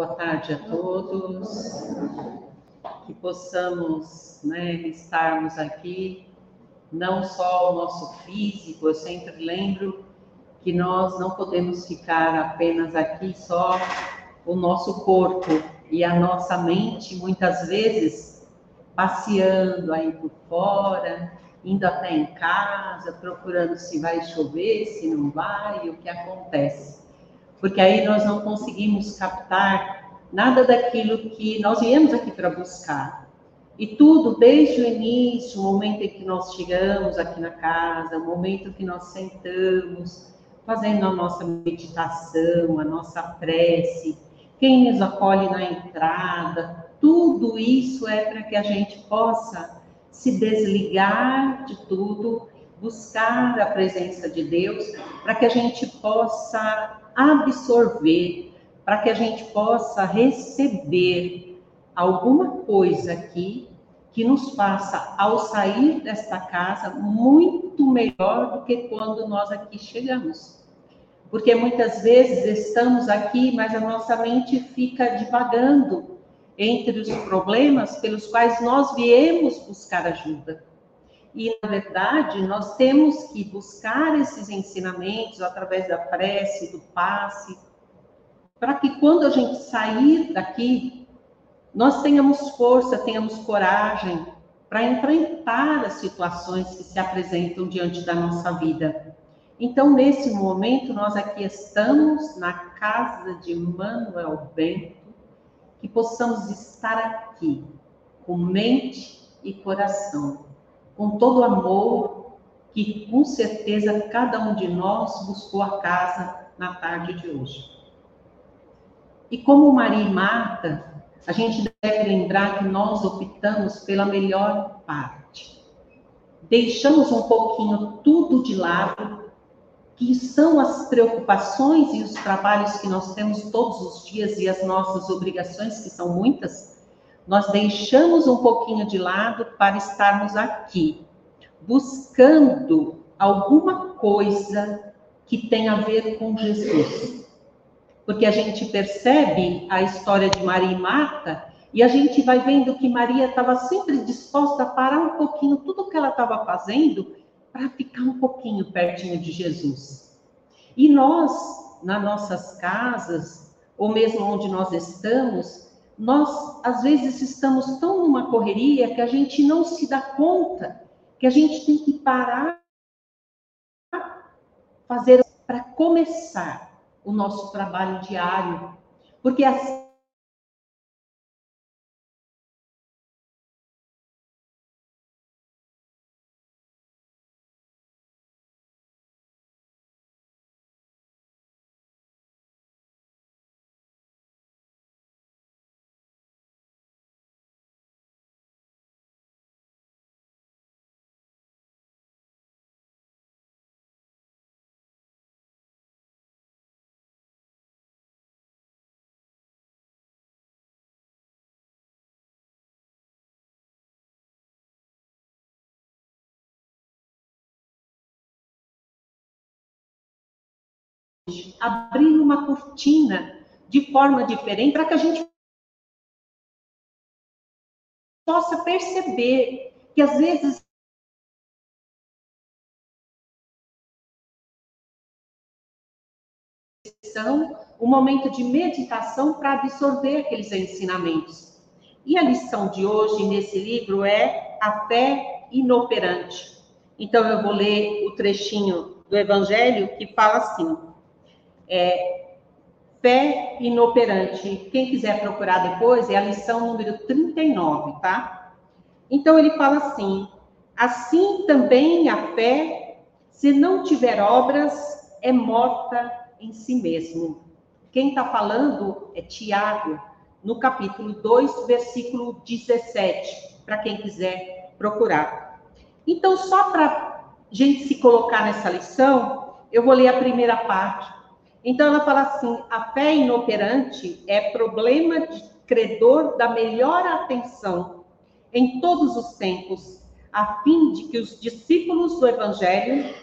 Boa tarde a todos. Que possamos né, estarmos aqui, não só o nosso físico, eu sempre lembro que nós não podemos ficar apenas aqui só o nosso corpo e a nossa mente, muitas vezes, passeando aí por fora, indo até em casa, procurando se vai chover, se não vai, o que acontece. Porque aí nós não conseguimos captar nada daquilo que nós viemos aqui para buscar. E tudo, desde o início, o momento em que nós chegamos aqui na casa, o momento que nós sentamos, fazendo a nossa meditação, a nossa prece, quem nos acolhe na entrada, tudo isso é para que a gente possa se desligar de tudo, buscar a presença de Deus, para que a gente possa absorver, para que a gente possa receber alguma coisa aqui que nos faça, ao sair desta casa, muito melhor do que quando nós aqui chegamos. Porque muitas vezes estamos aqui, mas a nossa mente fica divagando entre os problemas pelos quais nós viemos buscar ajuda. E, na verdade, nós temos que buscar esses ensinamentos através da prece, do passe, para que quando a gente sair daqui, nós tenhamos força, tenhamos coragem para enfrentar as situações que se apresentam diante da nossa vida. Então, nesse momento, nós aqui estamos na casa de Manuel Bento, que possamos estar aqui com mente e coração, com todo o amor que com certeza cada um de nós buscou a casa na tarde de hoje. E como Maria e Marta, a gente deve lembrar que nós optamos pela melhor parte. Deixamos um pouquinho tudo de lado que são as preocupações e os trabalhos que nós temos todos os dias e as nossas obrigações, que são muitas, nós deixamos um pouquinho de lado para estarmos aqui, buscando alguma coisa que tem a ver com Jesus. Porque a gente percebe a história de Maria e Marta e a gente vai vendo que Maria estava sempre disposta a parar um pouquinho tudo que ela estava fazendo para ficar um pouquinho pertinho de Jesus. E nós, nas nossas casas, ou mesmo onde nós estamos, nós às vezes estamos tão numa correria que a gente não se dá conta que a gente tem que parar fazer para começar o nosso trabalho diário, porque assim abrir uma cortina de forma diferente para que a gente possa perceber que às vezes um momento de meditação para absorver aqueles ensinamentos. E a lição de hoje nesse livro é a fé inoperante. Então eu vou ler o trechinho do evangelho que fala assim: é, fé inoperante. Quem quiser procurar depois, é a lição número 39, tá? Então ele fala assim: assim também a fé, se não tiver obras, é morta em si mesmo. Quem está falando é Tiago, no capítulo 2, versículo 17, para quem quiser procurar. Então, só para gente se colocar nessa lição, eu vou ler a primeira parte então ela fala assim: a fé inoperante é problema de credor da melhor atenção em todos os tempos, a fim de que os discípulos do evangelho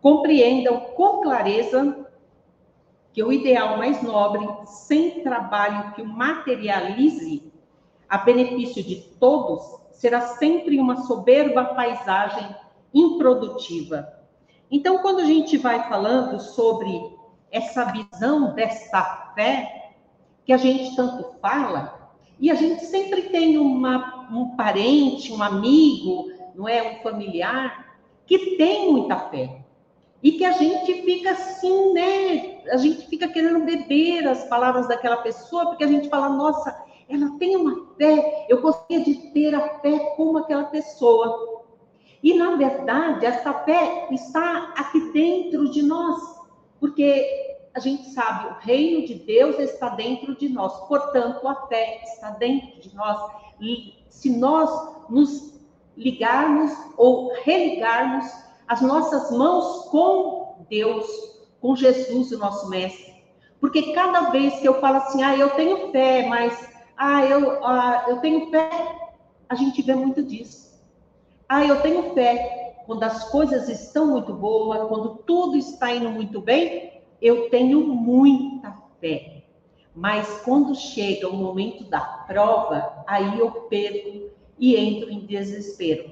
compreendam com clareza que o ideal mais nobre, sem trabalho que o materialize a benefício de todos, será sempre uma soberba paisagem improdutiva. Então, quando a gente vai falando sobre essa visão desta fé que a gente tanto fala, e a gente sempre tem uma, um parente, um amigo, não é, um familiar que tem muita fé e que a gente fica assim, né? A gente fica querendo beber as palavras daquela pessoa porque a gente fala, nossa, ela tem uma fé, eu gostaria de ter a fé como aquela pessoa. E na verdade, essa fé está aqui dentro de nós, porque a gente sabe, o reino de Deus está dentro de nós, portanto, a fé está dentro de nós. E se nós nos ligarmos ou religarmos as nossas mãos com Deus, com Jesus, o nosso mestre. Porque cada vez que eu falo assim, ah, eu tenho fé, mas ah, eu, ah, eu tenho fé, a gente vê muito disso. Ah, eu tenho fé quando as coisas estão muito boas, quando tudo está indo muito bem, eu tenho muita fé. Mas quando chega o momento da prova, aí eu perco e entro em desespero.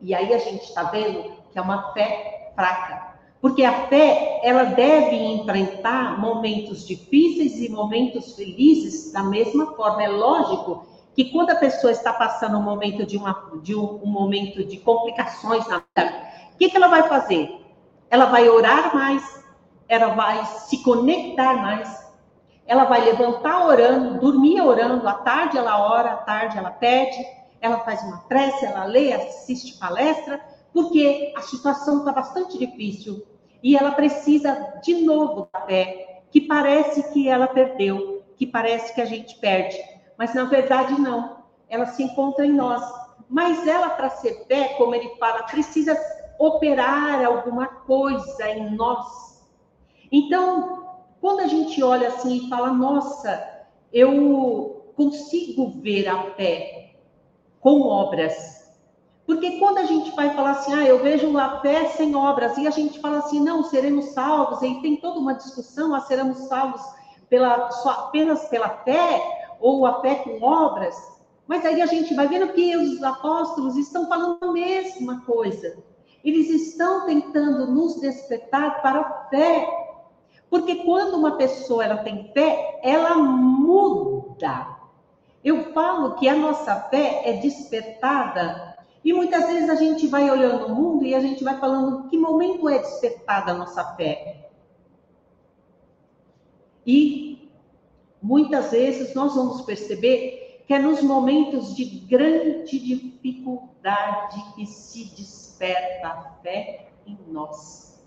E aí a gente está vendo que é uma fé fraca. Porque a fé, ela deve enfrentar momentos difíceis e momentos felizes da mesma forma. É lógico que quando a pessoa está passando um momento de, uma, de um, um momento de complicações na vida, o que, que ela vai fazer? Ela vai orar mais, ela vai se conectar mais, ela vai levantar orando, dormir orando, à tarde ela ora, à tarde ela pede, ela faz uma prece, ela lê, assiste palestra, porque a situação está bastante difícil e ela precisa de novo da fé, que parece que ela perdeu, que parece que a gente perde, mas na verdade não, ela se encontra em nós. Mas ela, para ser fé, como ele fala, precisa operar alguma coisa em nós então, quando a gente olha assim e fala, nossa, eu consigo ver a fé com obras. Porque quando a gente vai falar assim, ah, eu vejo a fé sem obras, e a gente fala assim, não, seremos salvos, e tem toda uma discussão, ah, seremos salvos pela, só apenas pela fé, ou a fé com obras. Mas aí a gente vai vendo que os apóstolos estão falando a mesma coisa. Eles estão tentando nos despertar para a fé porque quando uma pessoa ela tem fé, ela muda. Eu falo que a nossa fé é despertada e muitas vezes a gente vai olhando o mundo e a gente vai falando que momento é despertada a nossa fé. E muitas vezes nós vamos perceber que é nos momentos de grande dificuldade que se desperta a fé em nós.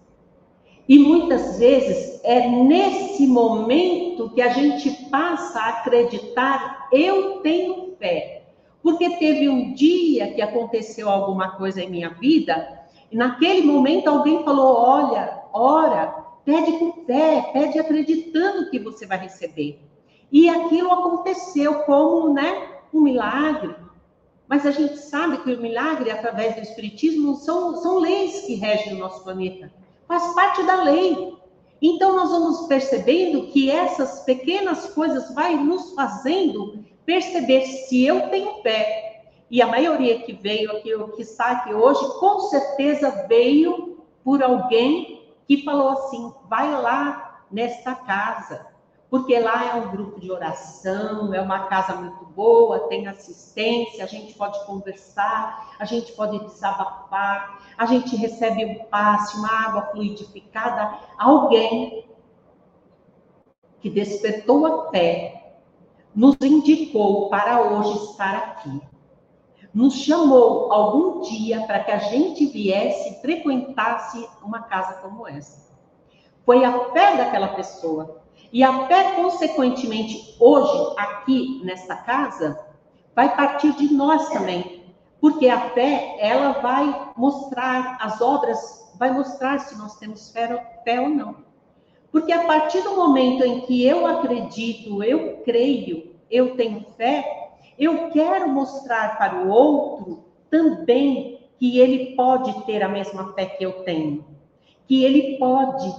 E muitas vezes é nesse momento que a gente passa a acreditar, eu tenho fé. Porque teve um dia que aconteceu alguma coisa em minha vida, e naquele momento alguém falou: olha, ora, pede com fé, pede acreditando que você vai receber. E aquilo aconteceu como né, um milagre. Mas a gente sabe que o milagre, através do Espiritismo, são, são leis que regem o nosso planeta faz parte da lei. Então nós vamos percebendo que essas pequenas coisas vai nos fazendo perceber se eu tenho fé. E a maioria que veio aqui, que está aqui hoje, com certeza veio por alguém que falou assim: vai lá nesta casa, porque lá é um grupo de oração, é uma casa muito boa, tem assistência, a gente pode conversar, a gente pode desabafar, a gente recebe um passe, uma água fluidificada, alguém que despertou a fé, nos indicou para hoje estar aqui. Nos chamou algum dia para que a gente viesse e frequentasse uma casa como essa. Foi a fé daquela pessoa e até, consequentemente, hoje, aqui nesta casa, vai partir de nós também. Porque a fé, ela vai mostrar, as obras, vai mostrar se nós temos fé, fé ou não. Porque a partir do momento em que eu acredito, eu creio, eu tenho fé, eu quero mostrar para o outro também que ele pode ter a mesma fé que eu tenho. Que ele pode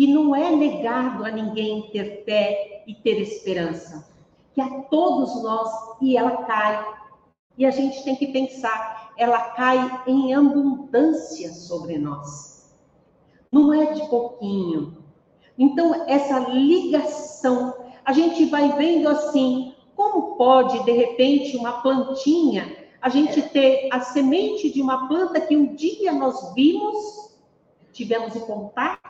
que não é negado a ninguém ter fé e ter esperança, que a todos nós e ela cai. E a gente tem que pensar, ela cai em abundância sobre nós. Não é de pouquinho. Então essa ligação, a gente vai vendo assim, como pode de repente uma plantinha a gente ter a semente de uma planta que um dia nós vimos, tivemos em contato,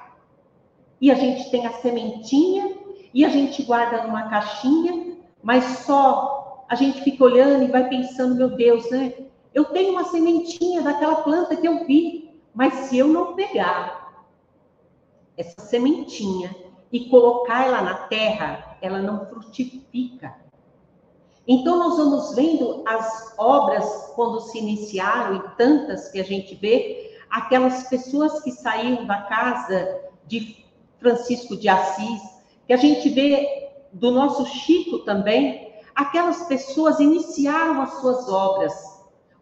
e a gente tem a sementinha, e a gente guarda numa caixinha, mas só a gente fica olhando e vai pensando, meu Deus, né? Eu tenho uma sementinha daquela planta que eu vi, mas se eu não pegar essa sementinha e colocar ela na terra, ela não frutifica. Então, nós vamos vendo as obras quando se iniciaram, e tantas que a gente vê, aquelas pessoas que saíram da casa de Francisco de Assis, que a gente vê do nosso Chico também, aquelas pessoas iniciaram as suas obras,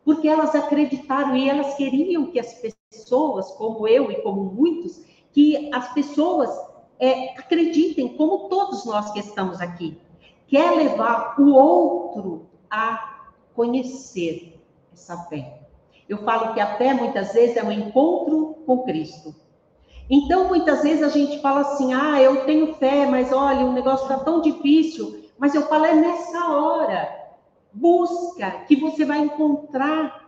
porque elas acreditaram e elas queriam que as pessoas, como eu e como muitos, que as pessoas é, acreditem, como todos nós que estamos aqui quer levar o outro a conhecer essa fé. Eu falo que a fé muitas vezes é um encontro com Cristo. Então, muitas vezes a gente fala assim: ah, eu tenho fé, mas olha, o negócio está tão difícil. Mas eu falo, é nessa hora. Busca, que você vai encontrar.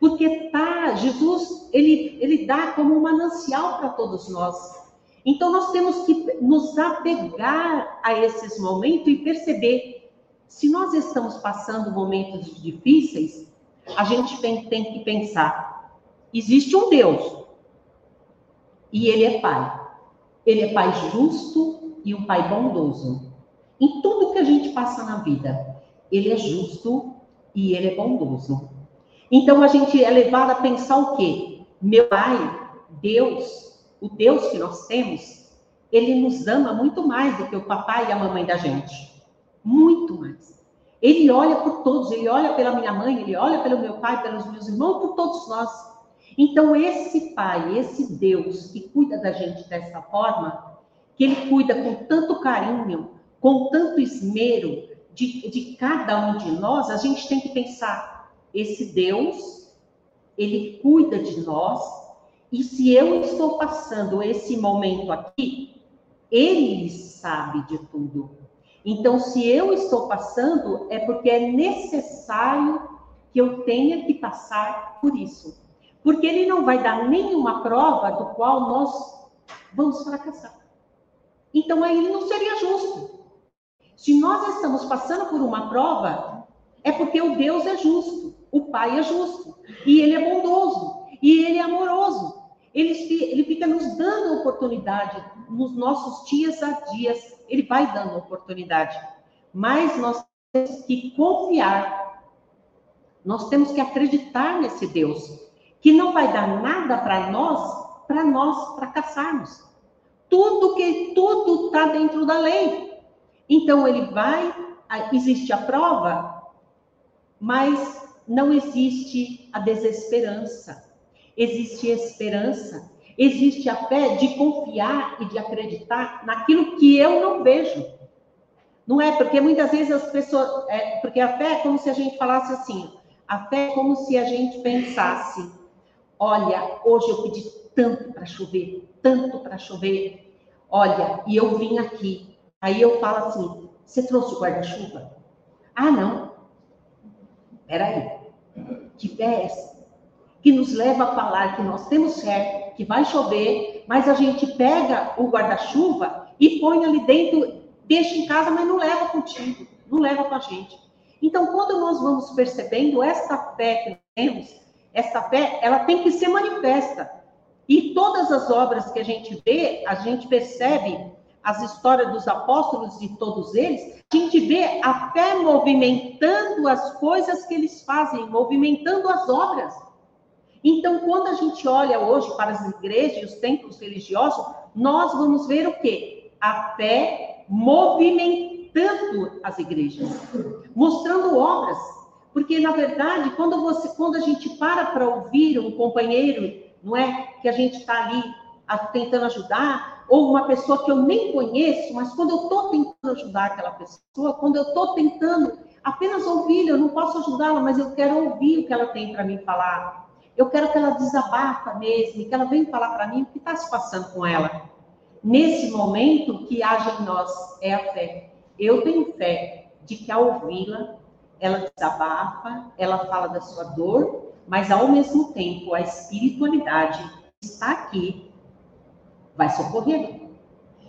Porque tá, Jesus, ele, ele dá como um manancial para todos nós. Então, nós temos que nos apegar a esses momentos e perceber se nós estamos passando momentos difíceis, a gente tem, tem que pensar: existe um Deus e Ele é Pai. Ele é Pai justo e um Pai bondoso. Em tudo que a gente passa na vida, Ele é justo e Ele é bondoso. Então, a gente é levado a pensar o quê? Meu Pai, Deus, o Deus que nós temos, ele nos ama muito mais do que o papai e a mamãe da gente. Muito mais. Ele olha por todos, ele olha pela minha mãe, ele olha pelo meu pai, pelos meus irmãos, por todos nós. Então, esse pai, esse Deus que cuida da gente dessa forma, que ele cuida com tanto carinho, com tanto esmero de, de cada um de nós, a gente tem que pensar: esse Deus, ele cuida de nós, e se eu estou passando esse momento aqui, ele sabe de tudo. Então, se eu estou passando, é porque é necessário que eu tenha que passar por isso. Porque ele não vai dar nenhuma prova do qual nós vamos fracassar. Então, aí não seria justo. Se nós estamos passando por uma prova, é porque o Deus é justo, o Pai é justo, e ele é bondoso, e ele é amoroso. Ele, ele fica nos dando oportunidade nos nossos dias a dias, ele vai dando oportunidade. Mas nós temos que confiar, nós temos que acreditar nesse Deus, que não vai dar nada para nós, para nós fracassarmos. Tudo que tudo está dentro da lei. Então ele vai, existe a prova, mas não existe a desesperança existe esperança, existe a fé de confiar e de acreditar naquilo que eu não vejo. Não é? Porque muitas vezes as pessoas. É, porque a fé é como se a gente falasse assim: a fé é como se a gente pensasse: olha, hoje eu pedi tanto para chover, tanto para chover, olha, e eu vim aqui. Aí eu falo assim: você trouxe o guarda-chuva? Ah, não. Peraí. Que fé essa? que nos leva a falar que nós temos fé, que vai chover, mas a gente pega o guarda-chuva e põe ali dentro, deixa em casa, mas não leva contigo, não leva com a gente. Então, quando nós vamos percebendo essa fé que temos, essa fé, ela tem que ser manifesta. E todas as obras que a gente vê, a gente percebe as histórias dos apóstolos e todos eles, a gente vê a fé movimentando as coisas que eles fazem, movimentando as obras. Então, quando a gente olha hoje para as igrejas e os templos religiosos, nós vamos ver o quê? A fé movimentando as igrejas, mostrando obras. Porque, na verdade, quando, você, quando a gente para para ouvir um companheiro, não é? Que a gente está ali tentando ajudar, ou uma pessoa que eu nem conheço, mas quando eu estou tentando ajudar aquela pessoa, quando eu estou tentando apenas ouvir, eu não posso ajudá-la, mas eu quero ouvir o que ela tem para me falar. Eu quero que ela desabafa mesmo, que ela venha falar para mim o que está se passando com ela. Nesse momento, que age em nós é a fé. Eu tenho fé de que ao ouvi-la, ela desabafa, ela fala da sua dor, mas ao mesmo tempo a espiritualidade está aqui, vai socorrer.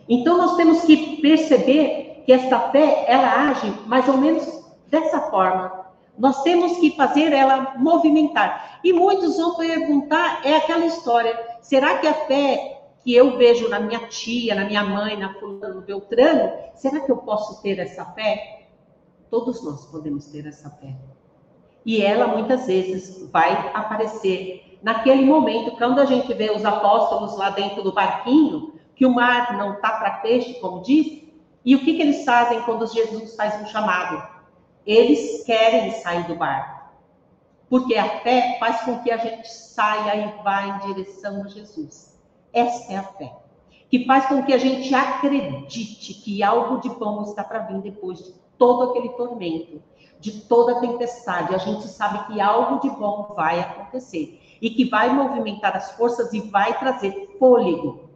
Então nós temos que perceber que esta fé, ela age mais ou menos dessa forma. Nós temos que fazer ela movimentar. E muitos vão perguntar, é aquela história, será que a fé que eu vejo na minha tia, na minha mãe, na fulano, no Beltrano, será que eu posso ter essa fé? Todos nós podemos ter essa fé. E ela muitas vezes vai aparecer naquele momento, quando a gente vê os apóstolos lá dentro do barquinho, que o mar não está para peixe, como diz, e o que, que eles fazem quando Jesus faz um chamado? Eles querem sair do barco. Porque a fé faz com que a gente saia e vá em direção a Jesus. Essa é a fé. Que faz com que a gente acredite que algo de bom está para vir depois de todo aquele tormento, de toda a tempestade. A gente sabe que algo de bom vai acontecer e que vai movimentar as forças e vai trazer fôlego.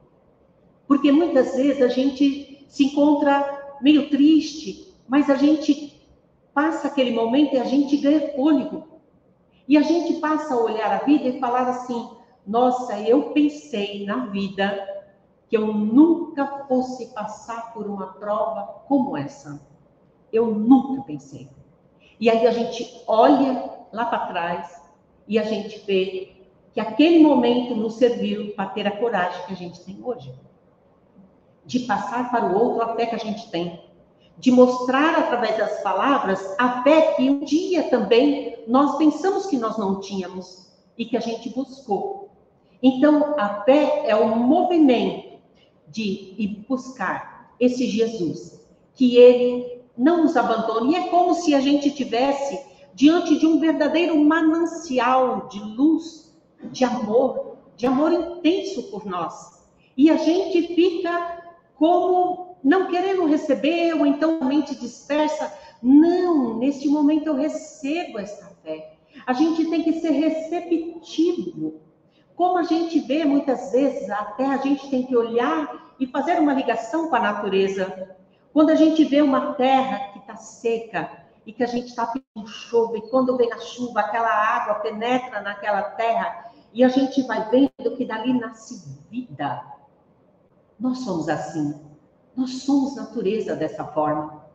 Porque muitas vezes a gente se encontra meio triste, mas a gente passa aquele momento e a gente ganha fôlego. E a gente passa a olhar a vida e falar assim: nossa, eu pensei na vida que eu nunca fosse passar por uma prova como essa. Eu nunca pensei. E aí a gente olha lá para trás e a gente vê que aquele momento nos serviu para ter a coragem que a gente tem hoje. De passar para o outro a fé que a gente tem. De mostrar através das palavras a fé que um dia também nós pensamos que nós não tínhamos e que a gente buscou. Então, a fé é um movimento de ir buscar esse Jesus, que ele não nos abandone. E é como se a gente tivesse diante de um verdadeiro manancial de luz, de amor, de amor intenso por nós. E a gente fica como não querendo receber, ou então a mente dispersa. Não, neste momento eu recebo esta fé. A gente tem que ser receptivo como a gente vê muitas vezes, até a gente tem que olhar e fazer uma ligação com a natureza. Quando a gente vê uma terra que está seca e que a gente está pedindo chuva, e quando vem a chuva, aquela água penetra naquela terra e a gente vai vendo que dali nasce vida. Nós somos assim. Nós somos natureza dessa forma.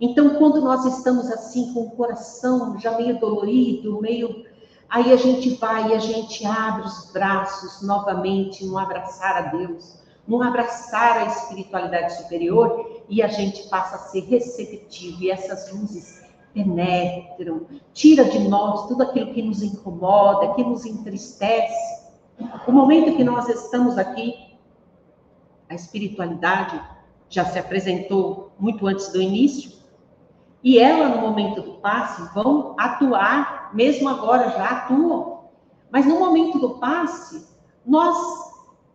Então, quando nós estamos assim, com o coração já meio dolorido, meio Aí a gente vai e a gente abre os braços novamente no abraçar a Deus, no abraçar a espiritualidade superior e a gente passa a ser receptivo e essas luzes penetram, tira de nós tudo aquilo que nos incomoda, que nos entristece. O momento que nós estamos aqui, a espiritualidade já se apresentou muito antes do início, e ela, no momento do passe, vão atuar, mesmo agora já atuam. Mas no momento do passe, nós,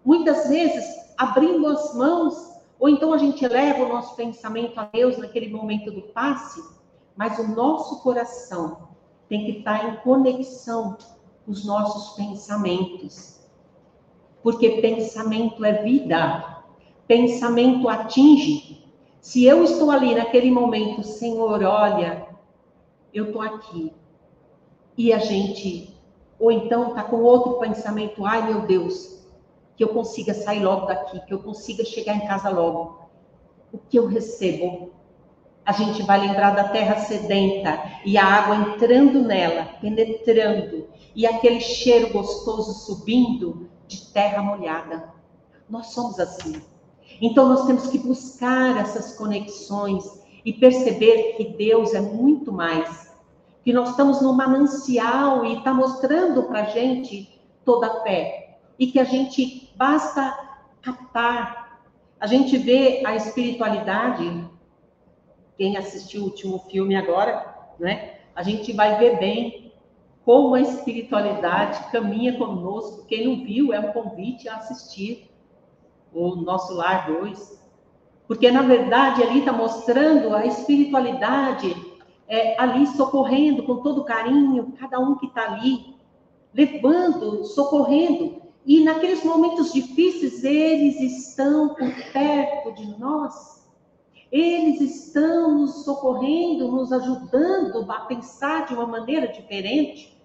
muitas vezes, abrindo as mãos, ou então a gente eleva o nosso pensamento a Deus naquele momento do passe, mas o nosso coração tem que estar em conexão com os nossos pensamentos. Porque pensamento é vida, pensamento atinge, se eu estou ali naquele momento, Senhor, olha, eu estou aqui. E a gente, ou então está com outro pensamento, ai meu Deus, que eu consiga sair logo daqui, que eu consiga chegar em casa logo. O que eu recebo? A gente vai lembrar da terra sedenta e a água entrando nela, penetrando, e aquele cheiro gostoso subindo de terra molhada. Nós somos assim. Então nós temos que buscar essas conexões e perceber que Deus é muito mais. Que nós estamos no manancial e está mostrando para a gente toda a fé. E que a gente basta captar. A gente vê a espiritualidade. Quem assistiu o último filme agora, né? A gente vai ver bem como a espiritualidade caminha conosco. Quem não viu, é um convite a assistir ou Nosso Lar 2. Porque, na verdade, ali está mostrando a espiritualidade é, ali socorrendo com todo carinho, cada um que está ali, levando, socorrendo. E naqueles momentos difíceis, eles estão por perto de nós. Eles estão nos socorrendo, nos ajudando a pensar de uma maneira diferente.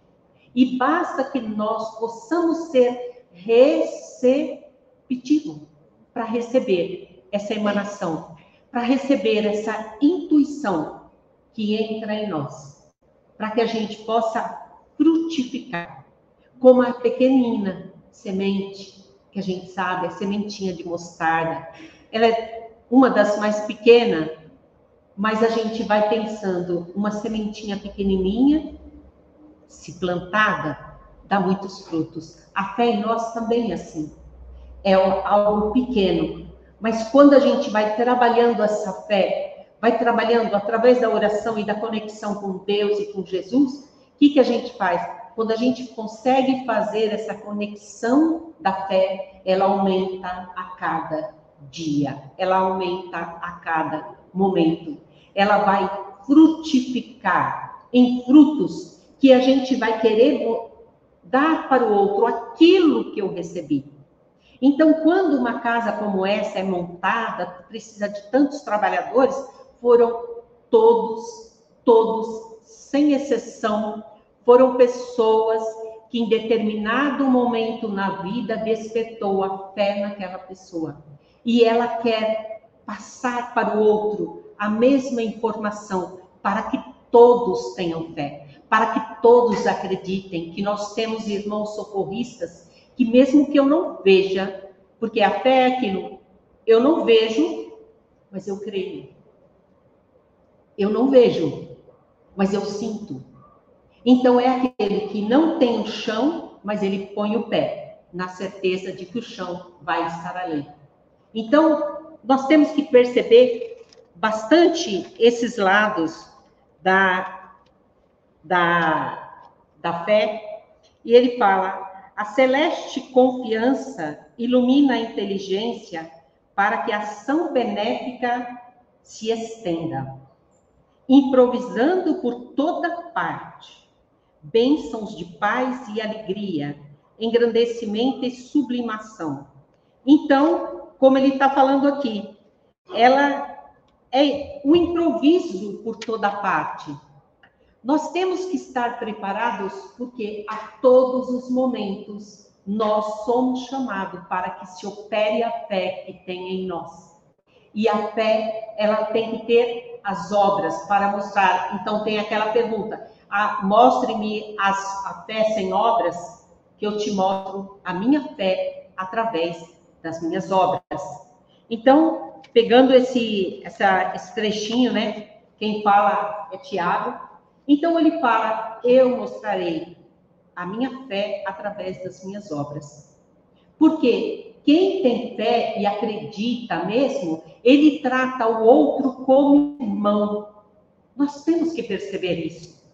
E basta que nós possamos ser receptivos para receber essa emanação, para receber essa intuição que entra em nós, para que a gente possa frutificar, como a pequenina semente, que a gente sabe, a sementinha de mostarda. Ela é uma das mais pequenas, mas a gente vai pensando, uma sementinha pequenininha, se plantada, dá muitos frutos. A fé em nós também é assim. É algo pequeno, mas quando a gente vai trabalhando essa fé, vai trabalhando através da oração e da conexão com Deus e com Jesus, o que, que a gente faz? Quando a gente consegue fazer essa conexão da fé, ela aumenta a cada dia, ela aumenta a cada momento. Ela vai frutificar em frutos que a gente vai querer dar para o outro aquilo que eu recebi. Então, quando uma casa como essa é montada, precisa de tantos trabalhadores, foram todos, todos, sem exceção, foram pessoas que em determinado momento na vida despertou a fé naquela pessoa. E ela quer passar para o outro a mesma informação para que todos tenham fé, para que todos acreditem que nós temos irmãos socorristas que mesmo que eu não veja, porque a fé é aquilo, eu não vejo, mas eu creio. Eu não vejo, mas eu sinto. Então é aquele que não tem o chão, mas ele põe o pé, na certeza de que o chão vai estar ali. Então, nós temos que perceber bastante esses lados da, da, da fé. E ele fala: a celeste confiança ilumina a inteligência para que a ação benéfica se estenda improvisando por toda parte, bênçãos de paz e alegria, engrandecimento e sublimação. Então, como ele está falando aqui, ela é o improviso por toda parte. Nós temos que estar preparados porque a todos os momentos nós somos chamados para que se opere a fé que tem em nós. E a fé, ela tem que ter as obras para mostrar. Então tem aquela pergunta: ah, mostre-me a fé sem obras, que eu te mostro a minha fé através das minhas obras. Então, pegando esse, essa, esse trechinho, né? Quem fala é Tiago. Então ele fala: Eu mostrarei a minha fé através das minhas obras. Porque quem tem fé e acredita mesmo, ele trata o outro como irmão. Nós temos que perceber isso.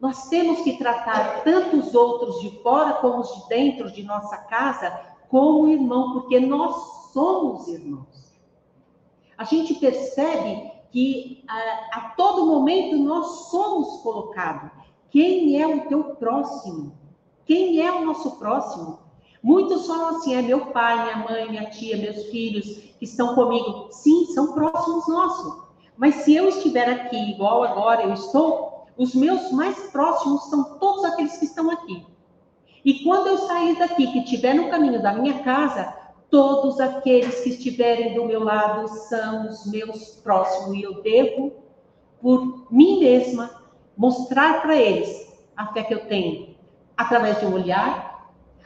Nós temos que tratar tanto os outros de fora como os de dentro de nossa casa como irmão, porque nós somos irmãos. A gente percebe que a, a todo momento nós somos colocados. Quem é o teu próximo? Quem é o nosso próximo? Muitos falam assim: é meu pai, minha mãe, minha tia, meus filhos que estão comigo. Sim, são próximos nossos. Mas se eu estiver aqui, igual agora eu estou, os meus mais próximos são todos aqueles que estão aqui. E quando eu sair daqui, que estiver no caminho da minha casa, todos aqueles que estiverem do meu lado são os meus próximos. E eu devo, por mim mesma, mostrar para eles a fé que eu tenho, através de um olhar,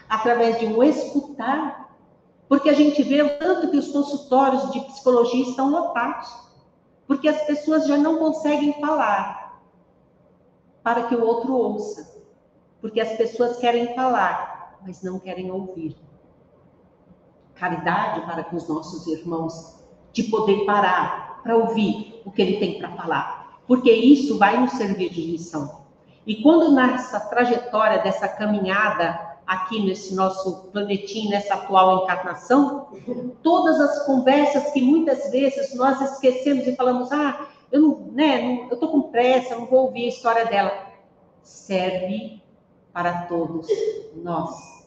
através de um escutar, porque a gente vê o tanto que os consultórios de psicologia estão lotados, porque as pessoas já não conseguem falar para que o outro ouça, porque as pessoas querem falar, mas não querem ouvir. Caridade para com os nossos irmãos, de poder parar para ouvir o que ele tem para falar, porque isso vai nos servir de lição. E quando nessa trajetória dessa caminhada aqui nesse nosso planetinho, nessa atual encarnação, todas as conversas que muitas vezes nós esquecemos e falamos, ah, eu não, né, não, eu tô com pressa, não vou ouvir a história dela. Serve para todos nós.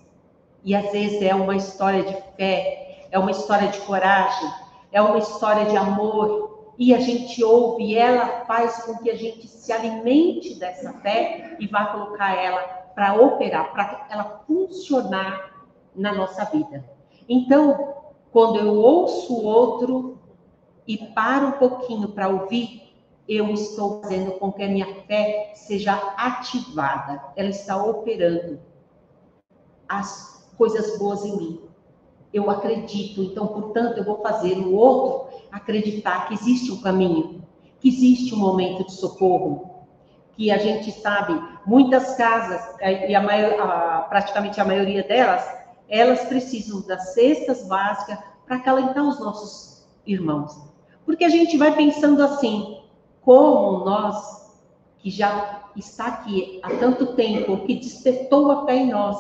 E às vezes é uma história de fé, é uma história de coragem, é uma história de amor, e a gente ouve, e ela faz com que a gente se alimente dessa fé e vá colocar ela para operar, para ela funcionar na nossa vida. Então, quando eu ouço o outro e paro um pouquinho para ouvir, eu estou fazendo com que a minha fé seja ativada, ela está operando as coisas boas em mim eu acredito, então, portanto, eu vou fazer o outro acreditar que existe um caminho, que existe um momento de socorro, que a gente sabe, muitas casas, e a maior, a, praticamente a maioria delas, elas precisam das cestas básicas para acalentar os nossos irmãos. Porque a gente vai pensando assim, como nós, que já está aqui há tanto tempo, que despertou a fé em nós,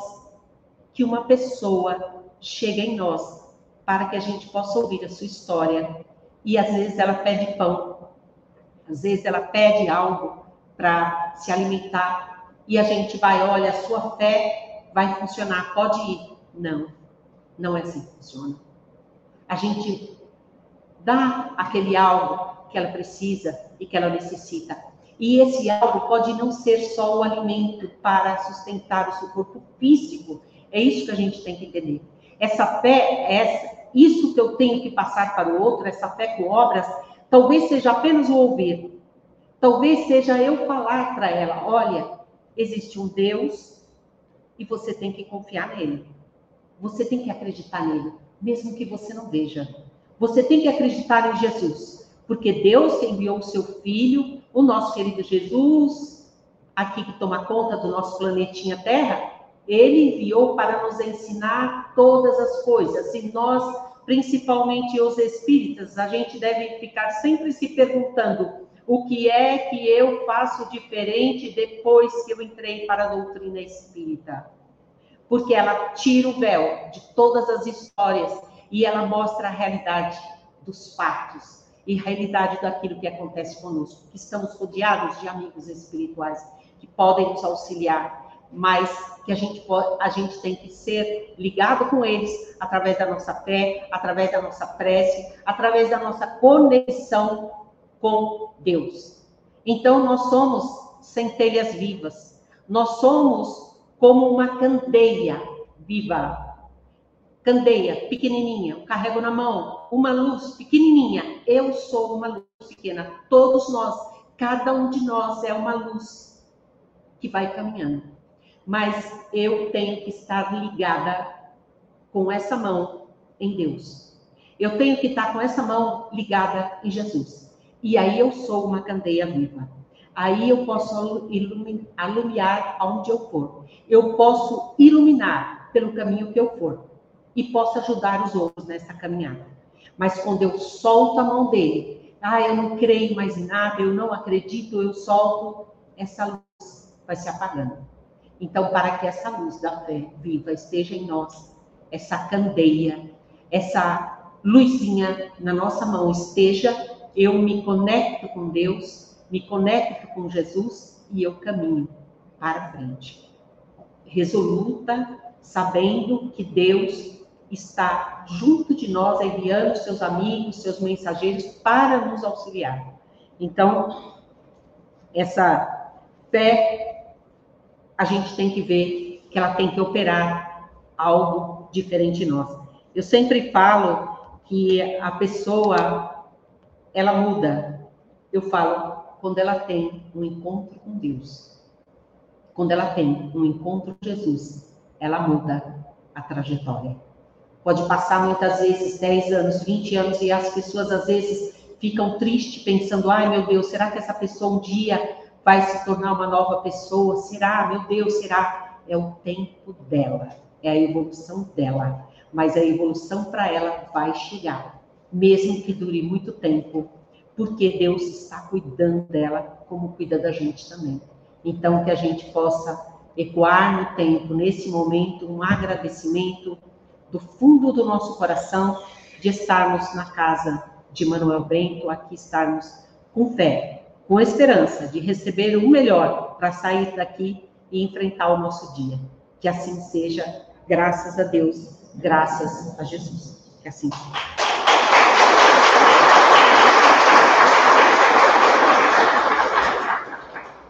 que uma pessoa chega em nós para que a gente possa ouvir a sua história. E às vezes ela pede pão, às vezes ela pede algo para se alimentar e a gente vai, olha, a sua fé vai funcionar, pode ir. Não, não é assim que funciona. A gente dá aquele algo que ela precisa e que ela necessita. E esse algo pode não ser só o alimento para sustentar o seu corpo físico. É isso que a gente tem que entender. Essa fé, essa, isso que eu tenho que passar para o outro, essa fé com obras, talvez seja apenas o ouvir. Talvez seja eu falar para ela: olha, existe um Deus e você tem que confiar nele. Você tem que acreditar nele, mesmo que você não veja. Você tem que acreditar em Jesus, porque Deus enviou o seu filho, o nosso querido Jesus, aqui que toma conta do nosso planetinha Terra, ele enviou para nos ensinar todas as coisas. E nós, principalmente os espíritas, a gente deve ficar sempre se perguntando o que é que eu faço diferente depois que eu entrei para a doutrina espírita. Porque ela tira o véu de todas as histórias e ela mostra a realidade dos fatos e a realidade daquilo que acontece conosco, que estamos rodeados de amigos espirituais que podem nos auxiliar mas que a gente, pode, a gente tem que ser ligado com eles através da nossa fé, através da nossa prece, através da nossa conexão com Deus. Então, nós somos centelhas vivas, nós somos como uma candeia viva. Candeia, pequenininha, eu carrego na mão, uma luz pequenininha. Eu sou uma luz pequena, todos nós, cada um de nós é uma luz que vai caminhando mas eu tenho que estar ligada com essa mão em Deus. Eu tenho que estar com essa mão ligada em Jesus. E aí eu sou uma candeia viva. Aí eu posso alumiar aonde eu for. Eu posso iluminar pelo caminho que eu for. E posso ajudar os outros nessa caminhada. Mas quando eu solto a mão dele, ah, eu não creio mais em nada, eu não acredito, eu solto, essa luz vai se apagando. Então, para que essa luz da fé viva esteja em nós, essa candeia, essa luzinha na nossa mão esteja, eu me conecto com Deus, me conecto com Jesus e eu caminho para frente. Resoluta, sabendo que Deus está junto de nós, enviando seus amigos, seus mensageiros para nos auxiliar. Então, essa fé a gente tem que ver que ela tem que operar algo diferente em nós. Eu sempre falo que a pessoa ela muda. Eu falo quando ela tem um encontro com Deus. Quando ela tem um encontro com Jesus, ela muda a trajetória. Pode passar muitas vezes 10 anos, 20 anos e as pessoas às vezes ficam tristes pensando: "Ai, meu Deus, será que essa pessoa um dia vai se tornar uma nova pessoa? Será? Meu Deus, será? É o tempo dela, é a evolução dela. Mas a evolução para ela vai chegar, mesmo que dure muito tempo, porque Deus está cuidando dela como cuida da gente também. Então, que a gente possa ecoar no tempo, nesse momento, um agradecimento do fundo do nosso coração de estarmos na casa de Manuel Bento, aqui estarmos com fé, com esperança de receber o melhor para sair daqui e enfrentar o nosso dia. Que assim seja, graças a Deus, graças a Jesus. Que assim seja.